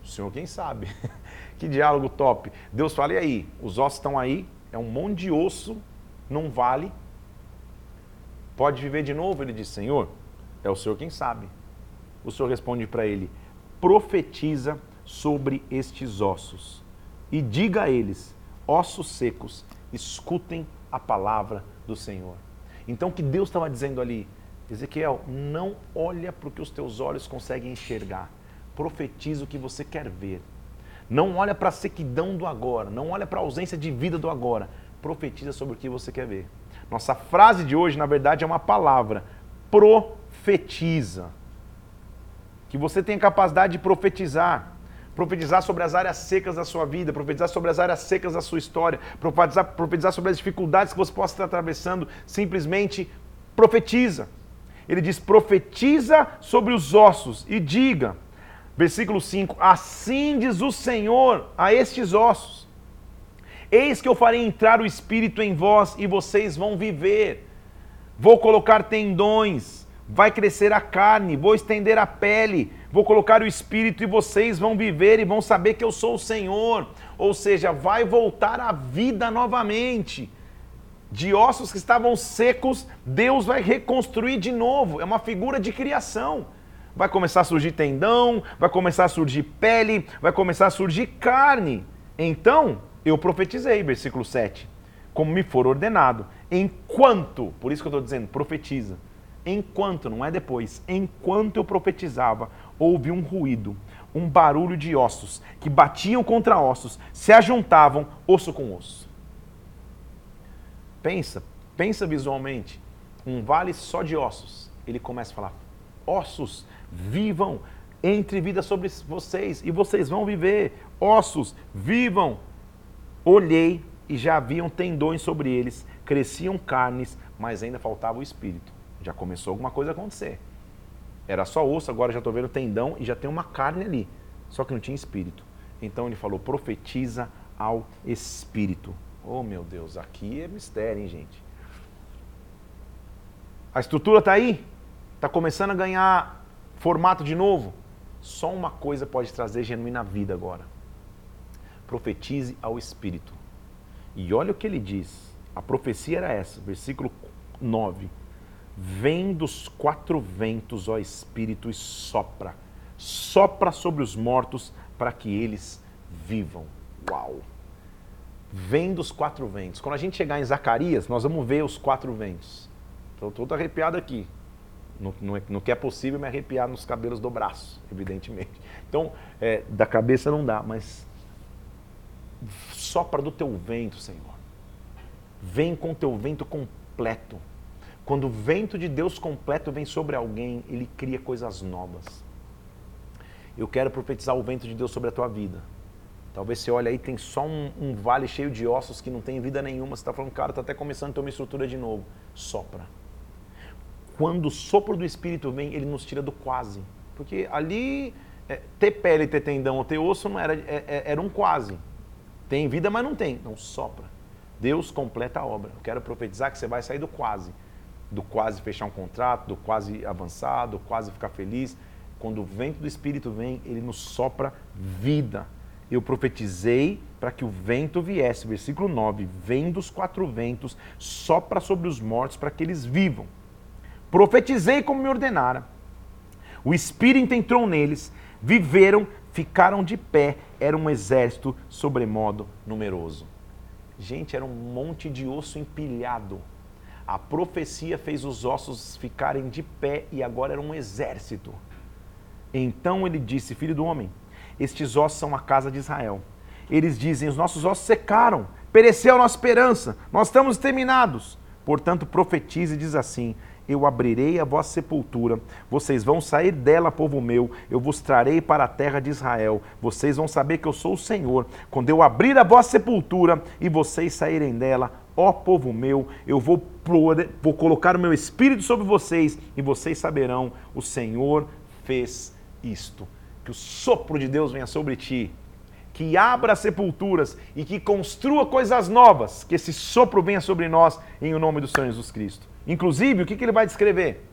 S1: o Senhor quem sabe. (laughs) que diálogo top. Deus fala, e aí? Os ossos estão aí, é um monte de osso num vale, Pode viver de novo? Ele diz: Senhor, é o Senhor quem sabe. O Senhor responde para ele: profetiza sobre estes ossos e diga a eles: ossos secos, escutem a palavra do Senhor. Então, o que Deus estava dizendo ali? Ezequiel, não olha para o que os teus olhos conseguem enxergar. Profetiza o que você quer ver. Não olha para a sequidão do agora, não olha para a ausência de vida do agora. Profetiza sobre o que você quer ver. Nossa frase de hoje, na verdade, é uma palavra: profetiza. Que você tenha capacidade de profetizar. Profetizar sobre as áreas secas da sua vida, profetizar sobre as áreas secas da sua história, profetizar, profetizar sobre as dificuldades que você possa estar atravessando. Simplesmente profetiza. Ele diz: profetiza sobre os ossos e diga, versículo 5: Assim diz o Senhor a estes ossos Eis que eu farei entrar o espírito em vós e vocês vão viver. Vou colocar tendões, vai crescer a carne, vou estender a pele, vou colocar o espírito e vocês vão viver e vão saber que eu sou o Senhor. Ou seja, vai voltar a vida novamente. De ossos que estavam secos, Deus vai reconstruir de novo. É uma figura de criação. Vai começar a surgir tendão, vai começar a surgir pele, vai começar a surgir carne. Então, eu profetizei, versículo 7, como me for ordenado. Enquanto, por isso que eu estou dizendo, profetiza. Enquanto, não é depois, enquanto eu profetizava, houve um ruído, um barulho de ossos que batiam contra ossos, se ajuntavam osso com osso. Pensa, pensa visualmente, um vale só de ossos. Ele começa a falar: ossos, vivam, entre vida sobre vocês e vocês vão viver. Ossos, vivam, Olhei e já haviam tendões sobre eles, cresciam carnes, mas ainda faltava o espírito. Já começou alguma coisa a acontecer. Era só osso, agora já estou vendo tendão e já tem uma carne ali. Só que não tinha espírito. Então ele falou: profetiza ao espírito. Oh meu Deus, aqui é mistério, hein, gente? A estrutura está aí? Está começando a ganhar formato de novo? Só uma coisa pode trazer genuína vida agora profetize ao Espírito. E olha o que ele diz. A profecia era essa, versículo 9. Vem dos quatro ventos, ó Espírito, e sopra. Sopra sobre os mortos para que eles vivam. Uau! Vem dos quatro ventos. Quando a gente chegar em Zacarias, nós vamos ver os quatro ventos. Estou todo arrepiado aqui. No, no, no, que é possível me arrepiar nos cabelos do braço, evidentemente. Então, é, da cabeça não dá, mas sopra do teu vento, Senhor. Vem com teu vento completo. Quando o vento de Deus completo vem sobre alguém, ele cria coisas novas. Eu quero profetizar o vento de Deus sobre a tua vida. Talvez você olhe aí, tem só um, um vale cheio de ossos que não tem vida nenhuma. Você está falando, cara, está até começando a ter uma estrutura de novo. Sopra. Quando o sopro do Espírito vem, ele nos tira do quase. Porque ali, é, ter pele, ter tendão ou ter osso não era, é, é, era um quase. Tem vida, mas não tem. Não, sopra. Deus completa a obra. Eu quero profetizar que você vai sair do quase. Do quase fechar um contrato, do quase avançar, do quase ficar feliz. Quando o vento do Espírito vem, ele nos sopra vida eu profetizei para que o vento viesse. Versículo 9: Vem dos quatro ventos, sopra sobre os mortos para que eles vivam. Profetizei como me ordenara. O Espírito entrou neles, viveram, ficaram de pé. Era um exército sobremodo numeroso. Gente, era um monte de osso empilhado. A profecia fez os ossos ficarem de pé e agora era um exército. Então ele disse: Filho do homem, estes ossos são a casa de Israel. Eles dizem: Os nossos ossos secaram, pereceu a nossa esperança, nós estamos exterminados. Portanto, profetize e diz assim: Eu abrirei a vossa sepultura, vocês vão sair dela, povo meu, eu vos trarei para a terra de Israel. Vocês vão saber que eu sou o Senhor. Quando eu abrir a vossa sepultura e vocês saírem dela, ó povo meu, eu vou, vou colocar o meu espírito sobre vocês e vocês saberão: o Senhor fez isto que o sopro de Deus venha sobre ti, que abra sepulturas e que construa coisas novas, que esse sopro venha sobre nós em o nome do Senhor Jesus Cristo. Inclusive, o que, que ele vai descrever?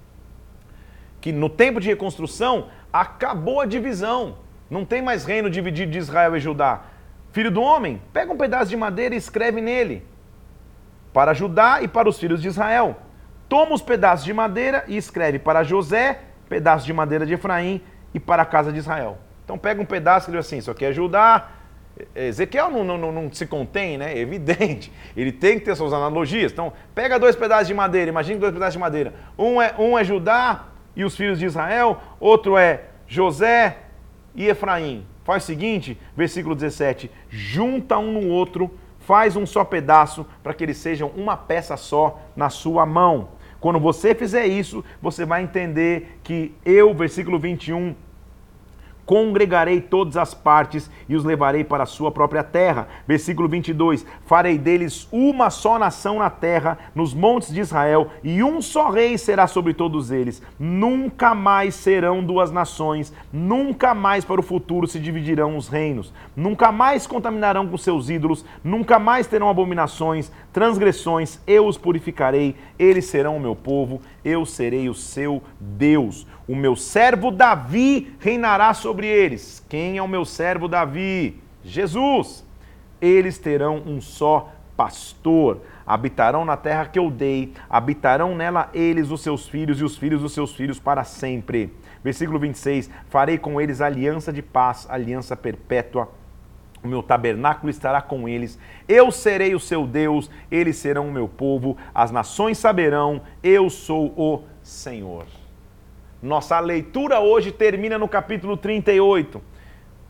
S1: Que no tempo de reconstrução acabou a divisão, não tem mais reino dividido de Israel e Judá. Filho do homem, pega um pedaço de madeira e escreve nele, para Judá e para os filhos de Israel. Toma os pedaços de madeira e escreve para José, pedaço de madeira de Efraim e para a casa de Israel. Então pega um pedaço e diz assim, isso aqui é Judá. Ezequiel não, não, não, se contém, né? É evidente. Ele tem que ter suas analogias. Então, pega dois pedaços de madeira, imagine dois pedaços de madeira. Um é, um é Judá e os filhos de Israel, outro é José e Efraim. Faz o seguinte, versículo 17: junta um no outro, faz um só pedaço, para que eles sejam uma peça só na sua mão. Quando você fizer isso, você vai entender que eu, versículo 21, congregarei todas as partes e os levarei para a sua própria terra. Versículo 22: Farei deles uma só nação na terra, nos montes de Israel, e um só rei será sobre todos eles. Nunca mais serão duas nações, nunca mais para o futuro se dividirão os reinos, nunca mais contaminarão com seus ídolos, nunca mais terão abominações, transgressões, eu os purificarei, eles serão o meu povo, eu serei o seu Deus. O meu servo Davi reinará sobre eles. Quem é o meu servo Davi? Jesus. Eles terão um só pastor. Habitarão na terra que eu dei, habitarão nela eles, os seus filhos, e os filhos dos seus filhos para sempre. Versículo 26: Farei com eles aliança de paz, aliança perpétua. O meu tabernáculo estará com eles. Eu serei o seu Deus, eles serão o meu povo. As nações saberão, eu sou o Senhor. Nossa leitura hoje termina no capítulo 38.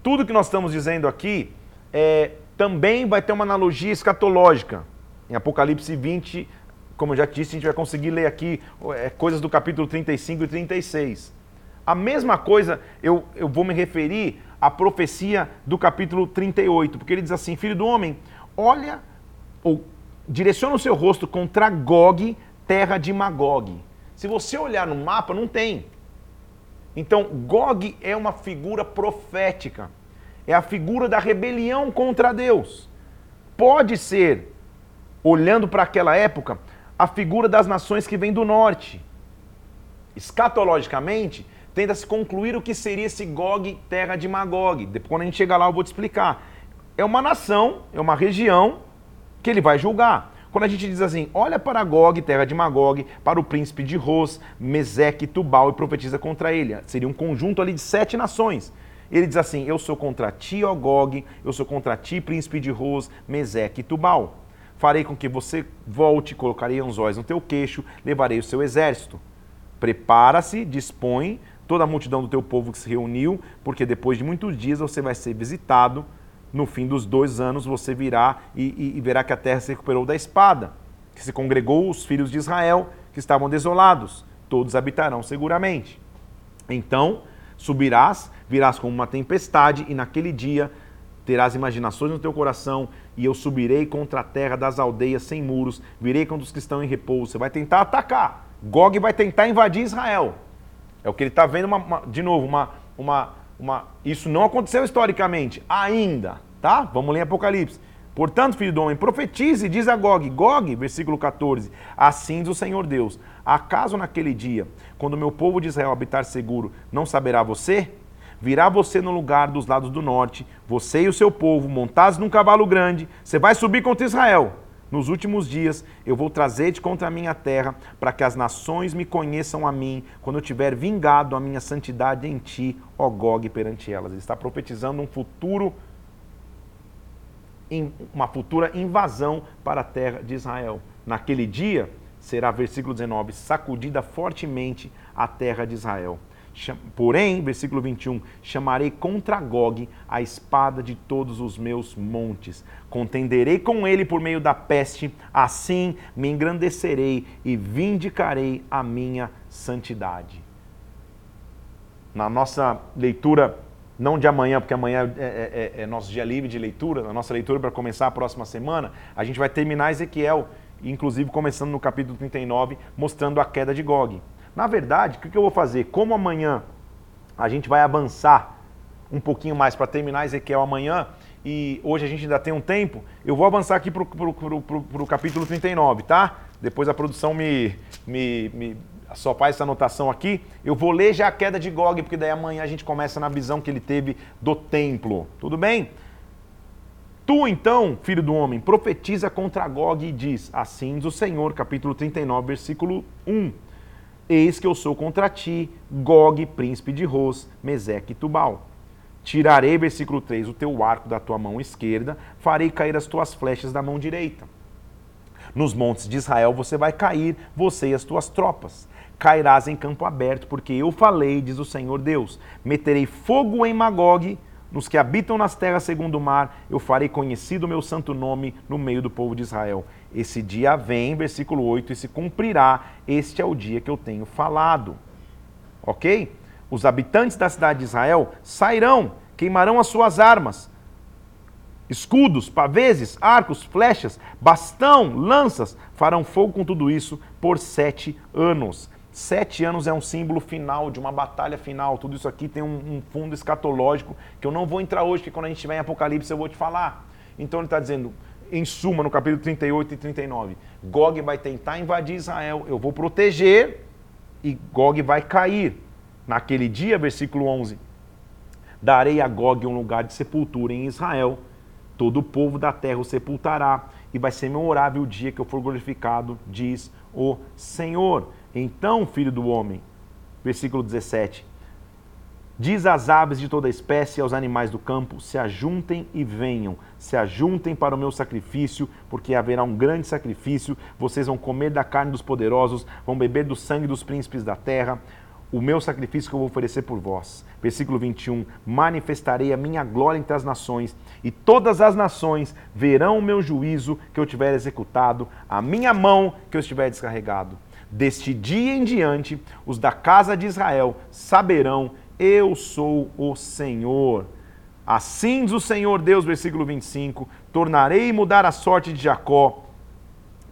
S1: Tudo que nós estamos dizendo aqui é, também vai ter uma analogia escatológica. Em Apocalipse 20, como eu já disse, a gente vai conseguir ler aqui é, coisas do capítulo 35 e 36. A mesma coisa eu, eu vou me referir à profecia do capítulo 38, porque ele diz assim: Filho do homem, olha, ou direciona o seu rosto contra Gog, terra de Magog. Se você olhar no mapa, não tem. Então, Gog é uma figura profética. É a figura da rebelião contra Deus. Pode ser, olhando para aquela época, a figura das nações que vêm do norte. Escatologicamente, tenta-se concluir o que seria esse Gog, terra de Magog. Depois, quando a gente chegar lá, eu vou te explicar. É uma nação, é uma região que ele vai julgar. Quando a gente diz assim, olha para Gog, terra de Magog, para o príncipe de Ros, Meseque, Tubal e profetiza contra ele. Seria um conjunto ali de sete nações. Ele diz assim: Eu sou contra ti, ó Gog, eu sou contra ti, príncipe de Ros, Meseque e Tubal. Farei com que você volte, colocarei anzóis no teu queixo, levarei o seu exército. Prepara-se, dispõe toda a multidão do teu povo que se reuniu, porque depois de muitos dias você vai ser visitado. No fim dos dois anos você virá e, e, e verá que a terra se recuperou da espada, que se congregou os filhos de Israel que estavam desolados. Todos habitarão seguramente. Então subirás, virás como uma tempestade, e naquele dia terás imaginações no teu coração, e eu subirei contra a terra das aldeias sem muros, virei contra os que estão em repouso. Você vai tentar atacar. Gog vai tentar invadir Israel. É o que ele está vendo, uma, uma, de novo, uma, uma, uma. Isso não aconteceu historicamente, ainda, tá? Vamos ler Apocalipse. Portanto, filho do homem, profetize, diz a Gog, Gog, versículo 14: Assim diz o Senhor Deus: Acaso naquele dia, quando meu povo de Israel habitar seguro, não saberá você? Virá você no lugar dos lados do norte, você e o seu povo, montados num cavalo grande, você vai subir contra Israel. Nos últimos dias eu vou trazer-te contra a minha terra, para que as nações me conheçam a mim, quando eu tiver vingado a minha santidade em ti, ó Gog, perante elas. Ele está profetizando um futuro, uma futura invasão para a terra de Israel. Naquele dia será, versículo 19, sacudida fortemente a terra de Israel. Porém, versículo 21, chamarei contra Gog a espada de todos os meus montes. Contenderei com ele por meio da peste, assim me engrandecerei e vindicarei a minha santidade. Na nossa leitura, não de amanhã, porque amanhã é, é, é, é nosso dia livre de leitura, na nossa leitura para começar a próxima semana, a gente vai terminar Ezequiel, inclusive começando no capítulo 39, mostrando a queda de Gog. Na verdade, o que eu vou fazer? Como amanhã a gente vai avançar um pouquinho mais para terminar Ezequiel amanhã, e hoje a gente ainda tem um tempo, eu vou avançar aqui para o capítulo 39, tá? Depois a produção me, me, me só faz essa anotação aqui. Eu vou ler já a queda de Gog, porque daí amanhã a gente começa na visão que ele teve do templo. Tudo bem? Tu, então, filho do homem, profetiza contra Gog e diz: Assim diz o Senhor, capítulo 39, versículo 1. Eis que eu sou contra ti, Gog, príncipe de Ros, Meseque e Tubal. Tirarei, versículo 3, o teu arco da tua mão esquerda, farei cair as tuas flechas da mão direita. Nos montes de Israel você vai cair, você e as tuas tropas. Cairás em campo aberto, porque eu falei, diz o Senhor Deus. Meterei fogo em Magog, nos que habitam nas terras segundo o mar, eu farei conhecido o meu santo nome no meio do povo de Israel. Esse dia vem, versículo 8, e se cumprirá. Este é o dia que eu tenho falado. Ok? Os habitantes da cidade de Israel sairão, queimarão as suas armas, escudos, paveses, arcos, flechas, bastão, lanças, farão fogo com tudo isso por sete anos. Sete anos é um símbolo final, de uma batalha final. Tudo isso aqui tem um, um fundo escatológico que eu não vou entrar hoje, porque quando a gente estiver em Apocalipse eu vou te falar. Então ele está dizendo, em suma, no capítulo 38 e 39. Gog vai tentar invadir Israel, eu vou proteger e Gog vai cair. Naquele dia, versículo 11: Darei a Gog um lugar de sepultura em Israel, todo o povo da terra o sepultará, e vai ser memorável o dia que eu for glorificado, diz o Senhor. Então, filho do homem, versículo 17: Diz às aves de toda espécie e aos animais do campo: se ajuntem e venham, se ajuntem para o meu sacrifício, porque haverá um grande sacrifício. Vocês vão comer da carne dos poderosos, vão beber do sangue dos príncipes da terra. O meu sacrifício que eu vou oferecer por vós. Versículo 21: Manifestarei a minha glória entre as nações, e todas as nações verão o meu juízo que eu tiver executado, a minha mão que eu estiver descarregado. Deste dia em diante, os da casa de Israel saberão eu sou o Senhor. Assim diz o Senhor Deus, versículo 25: Tornarei mudar a sorte de Jacó,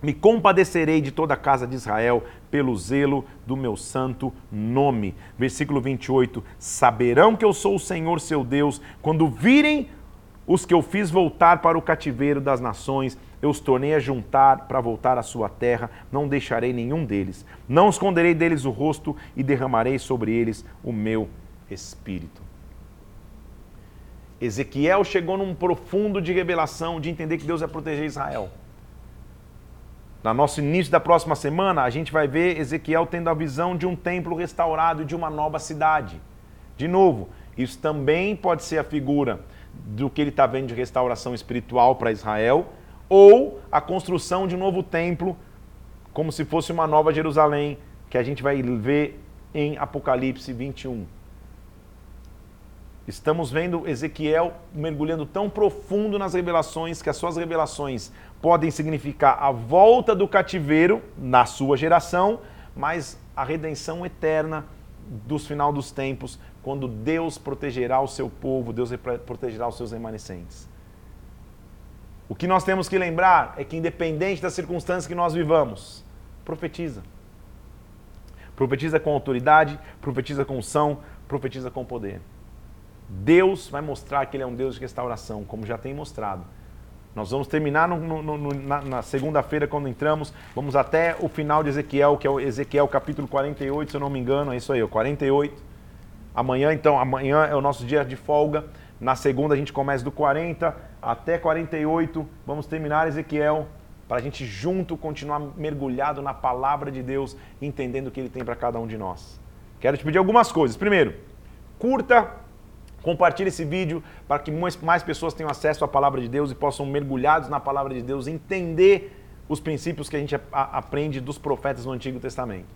S1: me compadecerei de toda a casa de Israel, pelo zelo do meu santo nome. Versículo 28: Saberão que eu sou o Senhor seu Deus, quando virem os que eu fiz voltar para o cativeiro das nações, eu os tornei a juntar para voltar à sua terra, não deixarei nenhum deles. Não esconderei deles o rosto e derramarei sobre eles o meu espírito. Ezequiel chegou num profundo de revelação, de entender que Deus vai proteger Israel. No nosso início da próxima semana, a gente vai ver Ezequiel tendo a visão de um templo restaurado e de uma nova cidade. De novo, isso também pode ser a figura do que ele está vendo de restauração espiritual para Israel, ou a construção de um novo templo, como se fosse uma nova Jerusalém, que a gente vai ver em Apocalipse 21. Estamos vendo Ezequiel mergulhando tão profundo nas revelações que as suas revelações podem significar a volta do cativeiro na sua geração, mas a redenção eterna dos final dos tempos, quando Deus protegerá o seu povo, Deus protegerá os seus remanescentes. O que nós temos que lembrar é que, independente das circunstâncias que nós vivamos, profetiza. Profetiza com autoridade, profetiza com unção, profetiza com poder. Deus vai mostrar que Ele é um Deus de restauração, como já tem mostrado. Nós vamos terminar no, no, no, na, na segunda-feira, quando entramos, vamos até o final de Ezequiel, que é o Ezequiel capítulo 48, se eu não me engano, é isso aí, o 48. Amanhã, então, amanhã é o nosso dia de folga. Na segunda a gente começa do 40 até 48. Vamos terminar Ezequiel para a gente junto continuar mergulhado na palavra de Deus, entendendo o que Ele tem para cada um de nós. Quero te pedir algumas coisas. Primeiro, curta, compartilhe esse vídeo para que mais pessoas tenham acesso à palavra de Deus e possam mergulhados na palavra de Deus entender os princípios que a gente aprende dos profetas no Antigo Testamento.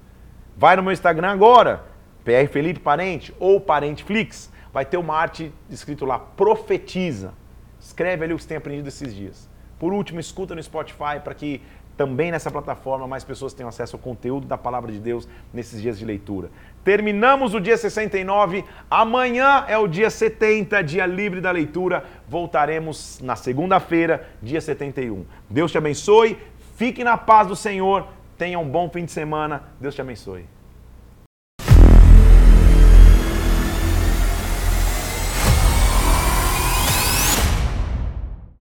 S1: Vai no meu Instagram agora, PR Felipe Parente ou Parente Flix, vai ter uma arte escrito lá, profetiza. Escreve ali o que você tem aprendido esses dias. Por último, escuta no Spotify para que também nessa plataforma mais pessoas tenham acesso ao conteúdo da palavra de Deus nesses dias de leitura. Terminamos o dia 69, amanhã é o dia 70, dia livre da leitura. Voltaremos na segunda-feira, dia 71. Deus te abençoe, fique na paz do Senhor, tenha um bom fim de semana. Deus te abençoe.